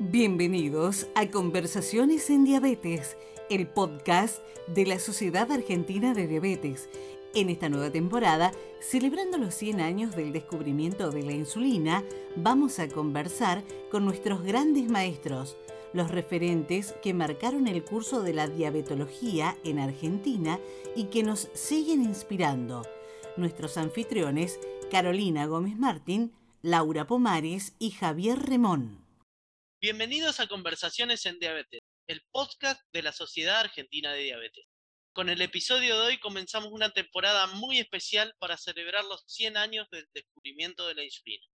Bienvenidos a Conversaciones en Diabetes, el podcast de la Sociedad Argentina de Diabetes. En esta nueva temporada, celebrando los 100 años del descubrimiento de la insulina, vamos a conversar con nuestros grandes maestros, los referentes que marcaron el curso de la diabetología en Argentina y que nos siguen inspirando. Nuestros anfitriones, Carolina Gómez Martín, Laura Pomares y Javier Remón. Bienvenidos a Conversaciones en Diabetes, el podcast de la Sociedad Argentina de Diabetes. Con el episodio de hoy comenzamos una temporada muy especial para celebrar los 100 años del descubrimiento de la insulina.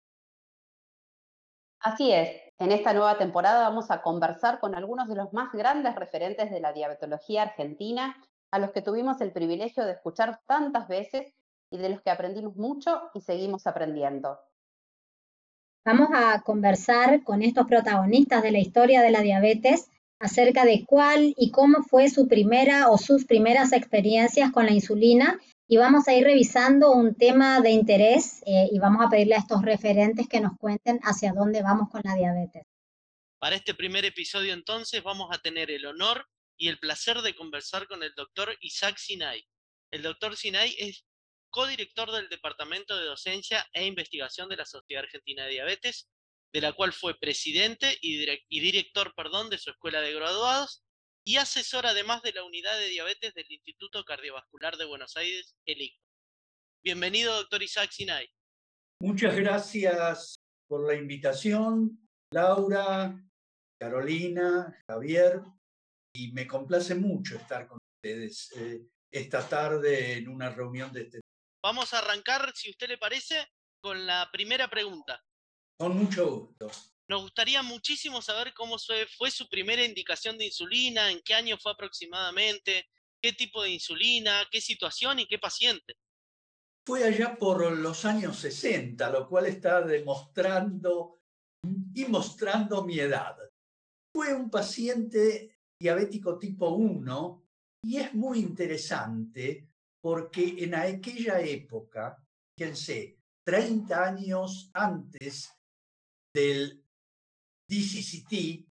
Así es, en esta nueva temporada vamos a conversar con algunos de los más grandes referentes de la diabetología argentina, a los que tuvimos el privilegio de escuchar tantas veces y de los que aprendimos mucho y seguimos aprendiendo. Vamos a conversar con estos protagonistas de la historia de la diabetes acerca de cuál y cómo fue su primera o sus primeras experiencias con la insulina y vamos a ir revisando un tema de interés eh, y vamos a pedirle a estos referentes que nos cuenten hacia dónde vamos con la diabetes. Para este primer episodio entonces vamos a tener el honor y el placer de conversar con el doctor Isaac Sinay. El doctor Sinay es codirector del Departamento de Docencia e Investigación de la Sociedad Argentina de Diabetes, de la cual fue presidente y, director perdón, de su escuela de graduados y asesor además de la unidad de diabetes del Instituto Cardiovascular de Buenos Aires, el ICO. Bienvenido, doctor Isaac Sinay. Muchas gracias por la invitación, Laura, Carolina, Javier, y me complace mucho estar con ustedes eh, esta tarde en una reunión de este Vamos a arrancar, si usted le parece, con la primera pregunta. Con mucho gusto. Nos gustaría muchísimo saber cómo fue su primera indicación de insulina, en qué año fue aproximadamente, qué tipo de insulina, qué situación y qué paciente. Fue allá por los años 60, lo cual está demostrando y mostrando mi edad. Fue un paciente diabético tipo 1 y es muy interesante porque en aquella época, fíjense, 30 años antes del DCCT,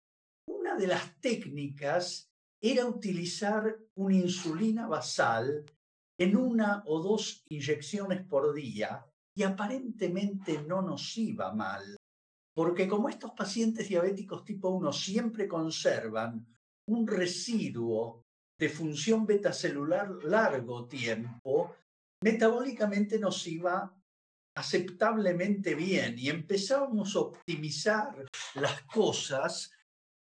una de las técnicas era utilizar una insulina basal en una o dos inyecciones por día y aparentemente no nos iba mal, porque como estos pacientes diabéticos tipo 1 siempre conservan un residuo de función betacelular largo tiempo, metabólicamente nos iba aceptablemente bien y empezábamos a optimizar las cosas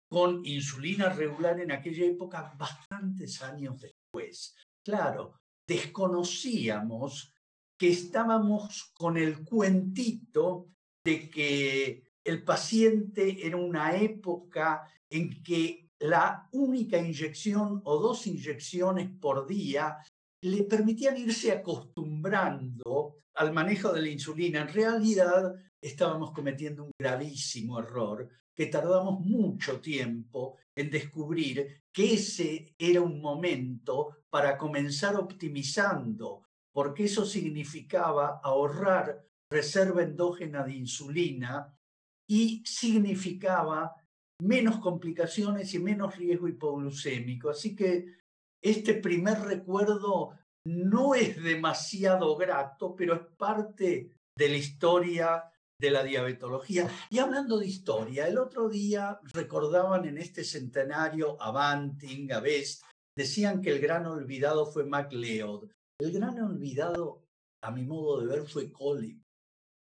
con insulina regular en aquella época bastantes años después. Claro, desconocíamos que estábamos con el cuentito de que el paciente era una época en que la única inyección o dos inyecciones por día le permitían irse acostumbrando al manejo de la insulina. En realidad estábamos cometiendo un gravísimo error que tardamos mucho tiempo en descubrir que ese era un momento para comenzar optimizando, porque eso significaba ahorrar reserva endógena de insulina y significaba menos complicaciones y menos riesgo hipoglucémico. Así que este primer recuerdo no es demasiado grato, pero es parte de la historia de la diabetología. Y hablando de historia, el otro día recordaban en este centenario a Banting, a Best, decían que el gran olvidado fue MacLeod. El gran olvidado, a mi modo de ver, fue Collip.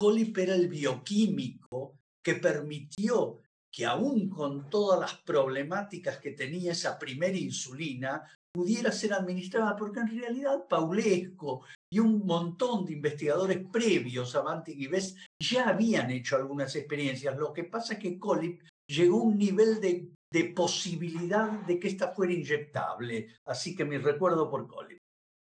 Collip era el bioquímico que permitió que aún con todas las problemáticas que tenía esa primera insulina, pudiera ser administrada, porque en realidad Paulesco y un montón de investigadores previos a Banting y ya habían hecho algunas experiencias. Lo que pasa es que Colip llegó a un nivel de, de posibilidad de que esta fuera inyectable. Así que mi recuerdo por Colip.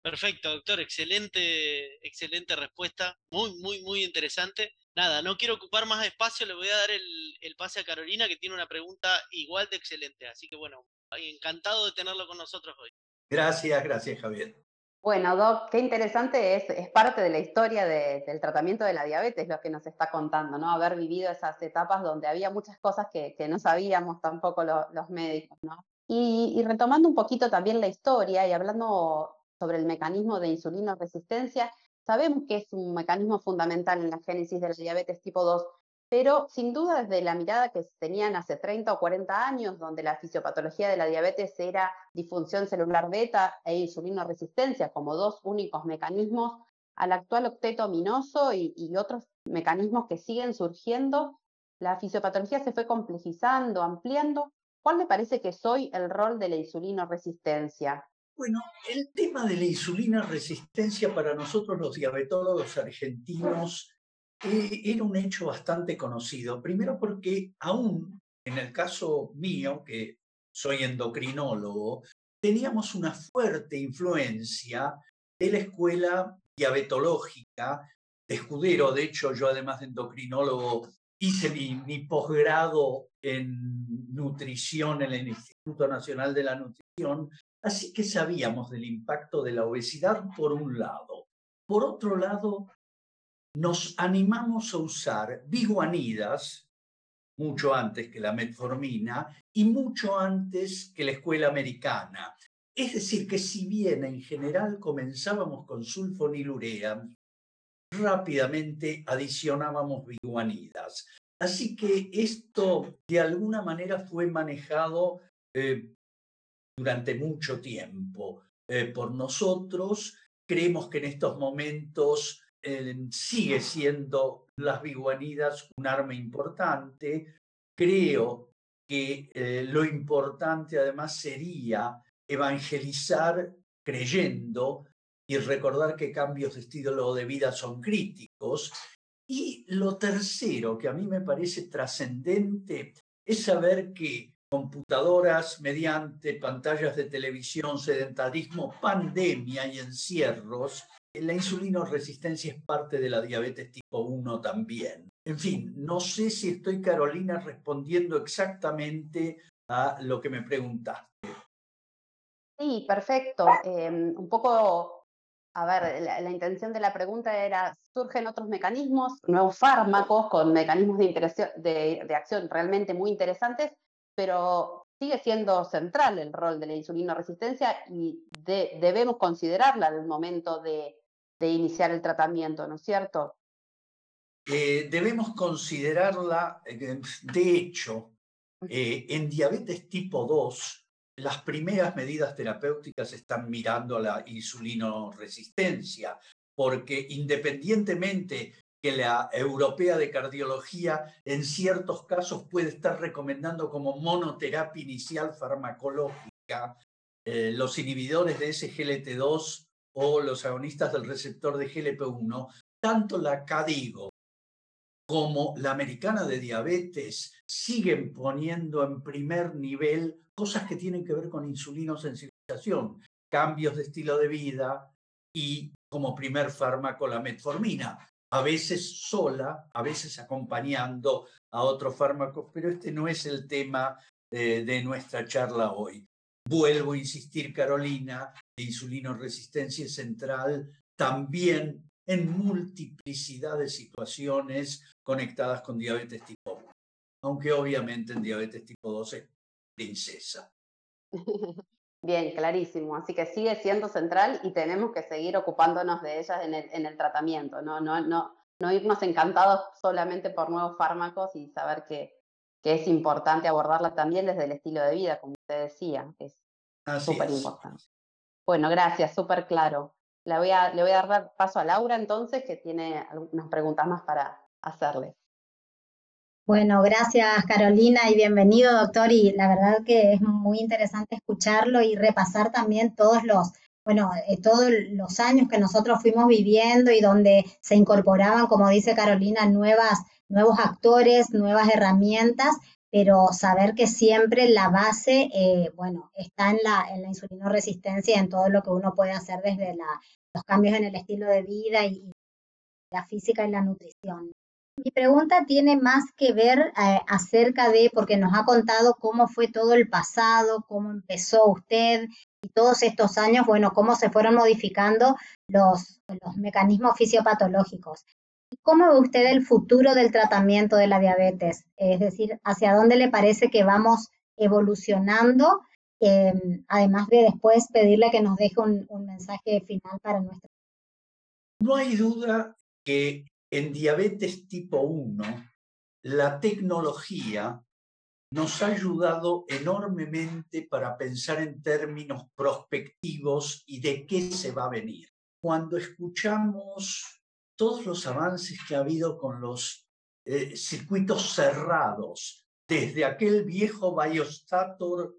Perfecto, doctor. Excelente, excelente respuesta. Muy, muy, muy interesante nada, no quiero ocupar más espacio, le voy a dar el, pase a Carolina, que tiene una pregunta igual de excelente. Así que bueno, encantado de tenerlo con nosotros hoy. Gracias, gracias Javier. Bueno, Doc, qué interesante es, es parte de la historia del tratamiento de la diabetes lo que nos está contando, ¿no? Haber vivido esas etapas donde había muchas cosas que, no sabíamos tampoco los médicos, ¿no? Y, retomando un poquito también la historia y hablando sobre el mecanismo de insulino resistencia, sabemos que es un mecanismo fundamental en la génesis de la diabetes tipo 2, pero sin duda desde la mirada que tenían hace 30 o 40 años, donde la fisiopatología de la diabetes era disfunción celular beta e insulino resistencia como dos únicos mecanismos, al actual octeto ominoso y, y otros mecanismos que siguen surgiendo, la fisiopatología se fue complejizando, ampliando. ¿Cuál le parece que soy el rol de la insulino resistencia? Bueno, el tema de la insulina resistencia para nosotros los diabetólogos argentinos eh, era un hecho bastante conocido. Primero porque aún en el caso mío, que soy endocrinólogo, teníamos una fuerte influencia de la escuela diabetológica de Escudero. De hecho, yo además de endocrinólogo hice mi, mi posgrado en nutrición en el Instituto Nacional de la Nutrición, así que sabíamos del impacto de la obesidad por un lado. Por otro lado, nos animamos a usar biguanidas mucho antes que la metformina y mucho antes que la escuela americana. Es decir, que si bien en general comenzábamos con sulfonilurea, rápidamente adicionábamos biguanidas. Así que esto de alguna manera fue manejado eh, durante mucho tiempo eh, por nosotros. Creemos que en estos momentos sigue siendo las biguanidas un arma importante. Creo que eh, lo importante además sería evangelizar creyendo y recordar que cambios de estilo de vida son críticos. Y lo tercero que a mí me parece trascendente es saber que computadoras mediante pantallas de televisión, sedentarismo, pandemia y encierros la resistencia es parte de la diabetes tipo 1 también. En fin, no sé si estoy, Carolina, respondiendo exactamente a lo que me preguntaste. Sí, perfecto. Em, un poco, a ver, la, intención de la pregunta era, surgen otros mecanismos, nuevos fármacos con mecanismos de, de, acción realmente muy interesantes, pero sigue siendo central el rol de la insulino resistencia y debemos considerarla en el momento de, de iniciar el tratamiento, ¿no es cierto? Eh, debemos considerarla, eh, de hecho, eh, en diabetes tipo 2, las primeras medidas terapéuticas están mirando a la insulinoresistencia, porque independientemente que la europea de cardiología en ciertos casos puede estar recomendando como monoterapia inicial farmacológica, los inhibidores de SGLT2 o los agonistas del receptor de GLP-1, tanto la CADIGO como la americana de diabetes siguen poniendo en primer nivel cosas que tienen que ver con insulinosensibilización, cambios de estilo de vida y como primer fármaco la metformina, a veces sola, a veces acompañando a otros fármacos, pero este no es el tema de, de nuestra charla hoy. Vuelvo a insistir, Carolina, la resistencia central también en multiplicidad de situaciones conectadas con diabetes tipo 1, aunque obviamente en diabetes tipo 2 es princesa. Bien, clarísimo. Así que sigue siendo central y tenemos que seguir ocupándonos de ellas en el, en el tratamiento, ¿no? No, no, no irnos encantados solamente por nuevos fármacos y saber que, que es importante abordarla también desde el estilo de vida, como usted decía, es súper importante. Bueno, gracias, súper claro. Le voy, a, le voy a dar paso a Laura entonces, que tiene algunas preguntas más para hacerle. Bueno, gracias Carolina y bienvenido doctor. Y la verdad que es muy interesante escucharlo y repasar también todos los, bueno, eh, todos los años que nosotros fuimos viviendo y donde se incorporaban, como dice Carolina, nuevas, nuevos actores, nuevas herramientas pero saber que siempre la base, eh, bueno, está en la, en la insulinoresistencia, en todo lo que uno puede hacer desde los cambios en el estilo de vida y, la física y la nutrición. Mi pregunta tiene más que ver eh, acerca de, porque nos ha contado cómo fue todo el pasado, cómo empezó usted, y todos estos años, bueno, cómo se fueron modificando los, los mecanismos fisiopatológicos. ¿Cómo ve usted el futuro del tratamiento de la diabetes? Es decir, ¿hacia dónde le parece que vamos evolucionando? Eh, además de después pedirle que nos deje un, un mensaje final para nuestra. No hay duda que en diabetes tipo 1 la tecnología nos ha ayudado enormemente para pensar en términos prospectivos y de qué se va a venir. Cuando escuchamos todos los avances que ha habido con los eh, circuitos cerrados, desde aquel viejo Biostator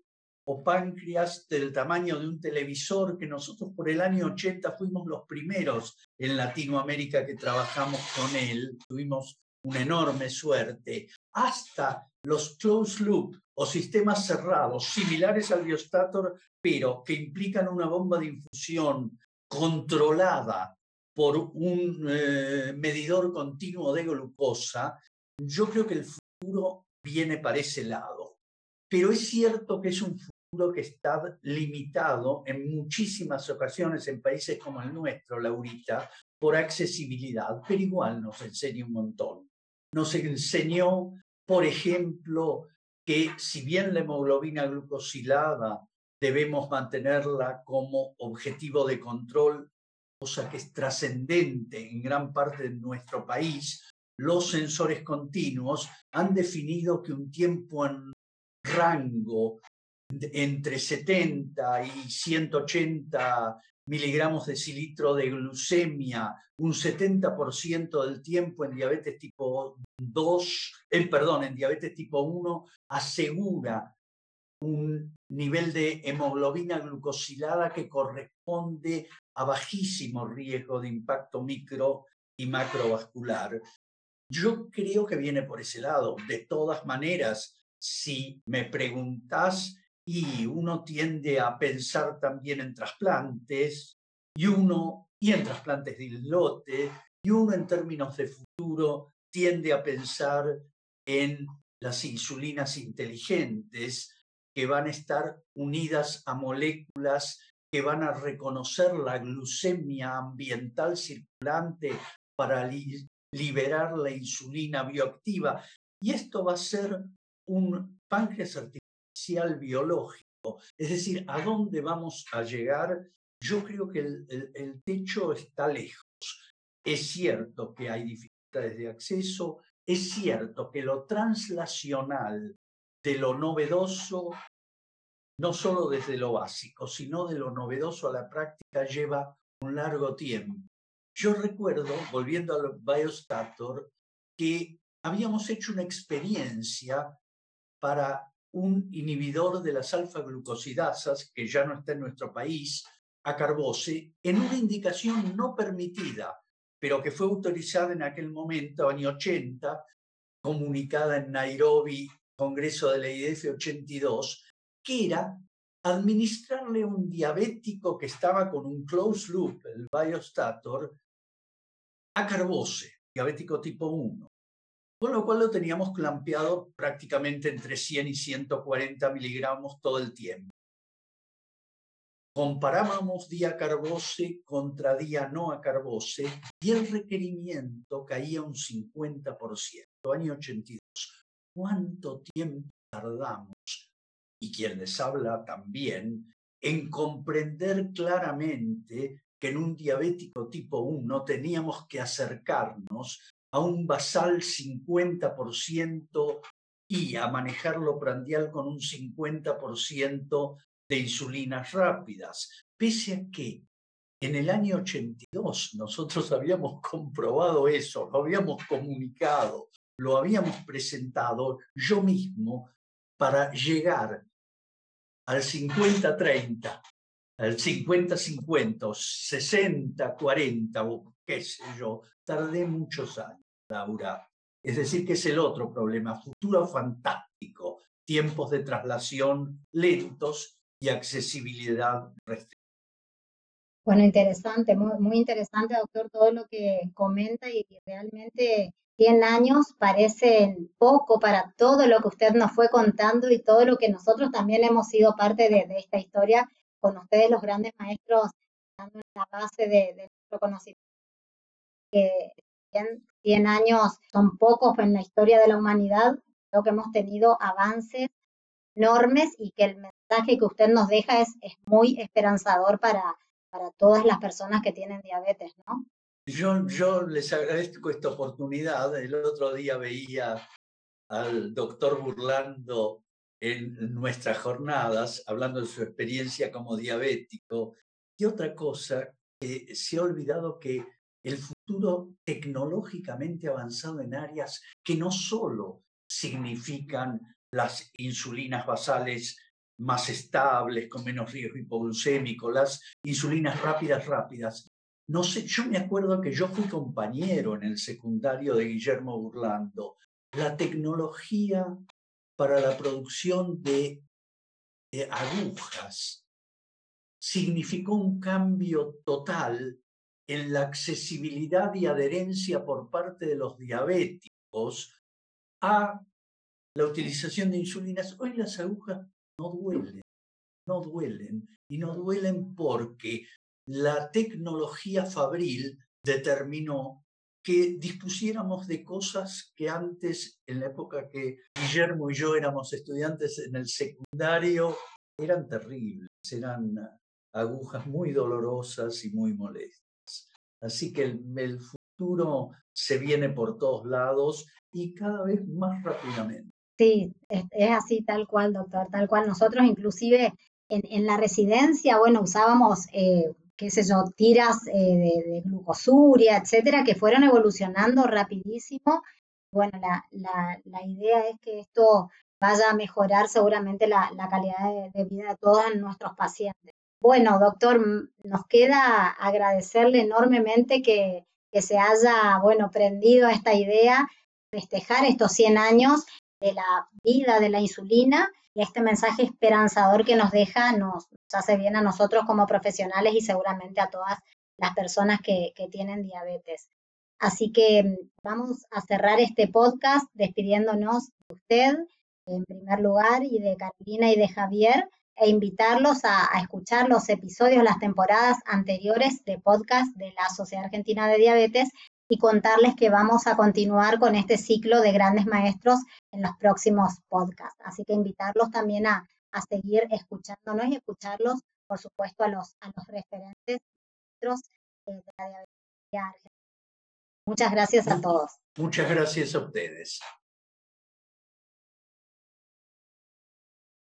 o páncreas del tamaño de un televisor que nosotros por el año 80 fuimos los primeros en Latinoamérica que trabajamos con él, tuvimos una enorme suerte, hasta los closed loop o sistemas cerrados similares al biostator, pero que implican una bomba de infusión controlada por un eh, medidor continuo de glucosa, yo creo que el futuro viene para ese lado. Pero es cierto que es un que está limitado en muchísimas ocasiones en países como el nuestro, Laurita, por accesibilidad, pero igual nos enseña un montón. Nos enseñó por ejemplo, que si bien la hemoglobina glucosilada debemos mantenerla como objetivo de control, cosa que es trascendente en gran parte de nuestro país, los sensores continuos han definido que un tiempo en rango entre 70 y 180 miligramos de cilitro de glucemia, un 70% del tiempo en diabetes tipo 2, el perdón, en diabetes tipo 1, asegura un nivel de hemoglobina glucosilada que corresponde a bajísimo riesgo de impacto micro y macrovascular. Yo creo que viene por ese lado. De todas maneras, si me preguntas y uno tiende a pensar también en trasplantes y uno y en trasplantes de islote y uno en términos de futuro tiende a pensar en las insulinas inteligentes que van a estar unidas a moléculas que van a reconocer la glucemia ambiental circulante para liberar la insulina bioactiva. Y esto va a ser un páncreas artificial biológico. Es decir, ¿a dónde vamos a llegar? Yo creo que el, el techo está lejos. Es cierto que hay dificultades de acceso, es cierto que lo translacional de lo novedoso, no solo desde lo básico, sino de lo novedoso a la práctica, lleva un largo tiempo. Yo recuerdo, volviendo al Biostator, que habíamos hecho una experiencia para un inhibidor de las alfa-glucosidasas, que ya no está en nuestro país, a carbose, en una indicación no permitida pero que fue autorizada en aquel momento, año 80, comunicada en Nairobi, Congreso de la IDF 82, que era administrarle a un diabético que estaba con un closed loop, el Biostator, a carbose, diabético tipo 1. Con lo cual lo teníamos clampeado prácticamente entre 100 y 140 miligramos todo el tiempo comparábamos día carbose contra día no a carbose y el requerimiento caía un 50%, año 82. ¿Cuánto tiempo tardamos? Y quien les habla también en comprender claramente que en un diabético tipo 1 teníamos que acercarnos a un basal 50% y a manejarlo prandial con un 50% de insulinas rápidas, pese a que en el año 82 nosotros habíamos comprobado eso, lo habíamos comunicado, lo habíamos presentado yo mismo para llegar al 50-30, al 50-50, 60-40 o qué sé yo. Tardé muchos años, Es decir, que es el otro problema, futuro fantástico, tiempos de traslación lentos y accesibilidad restringida. Bueno, interesante, muy, muy interesante, doctor, todo lo que comenta y realmente 100 años parecen poco para todo lo que usted nos fue contando y todo lo que nosotros también hemos sido parte de, esta historia con ustedes los grandes maestros dando la base de, nuestro conocimiento. Que 100 años son pocos en la historia de la humanidad, creo que hemos tenido avances enormes y que el mensaje que usted nos deja es, es muy esperanzador para, para todas las personas que tienen diabetes, ¿no? Yo, yo les agradezco esta oportunidad. El otro día veía al doctor Burlando en nuestras jornadas, hablando de su experiencia como diabético. Y otra cosa, que se ha olvidado que el futuro tecnológicamente avanzado en áreas que no solo significan las insulinas basales más estables, con menos riesgo hipoglucémico, las insulinas rápidas, rápidas. No sé, yo me acuerdo que yo fui compañero en el secundario de Guillermo Burlando. La tecnología para la producción de, agujas significó un cambio total en la accesibilidad y adherencia por parte de los diabéticos a la utilización de insulinas. Hoy las agujas no duelen, no duelen, y no duelen porque la tecnología fabril determinó que dispusiéramos de cosas que antes, en la época que Guillermo y yo éramos estudiantes en el secundario, eran terribles, eran agujas muy dolorosas y muy molestas. Así que el, futuro se viene por todos lados y cada vez más rápidamente. Sí, es, así tal cual, doctor, tal cual. Nosotros inclusive en, la residencia, bueno, usábamos eh, qué sé yo, tiras eh, de, glucosuria, etcétera, que fueron evolucionando rapidísimo. Bueno, la, idea es que esto vaya a mejorar seguramente la, calidad de, vida de todos nuestros pacientes. Bueno, doctor, nos queda agradecerle enormemente que, que se haya, bueno, prendido a esta idea, festejar estos 100 años de la vida de la insulina y este mensaje esperanzador que nos deja nos, hace bien a nosotros como profesionales y seguramente a todas las personas que, tienen diabetes. Así que vamos a cerrar este podcast despidiéndonos de usted en primer lugar y de Carolina y de Javier e invitarlos a, a, escuchar los episodios, las temporadas anteriores de podcast de la Sociedad Argentina de Diabetes y contarles que vamos a continuar con este ciclo de grandes maestros en los próximos podcasts. Así que invitarlos también a, seguir escuchándonos y escucharlos, por supuesto, a los, a los referentes maestros eh, de la diabetes. Muchas gracias a todos. Muchas gracias a ustedes.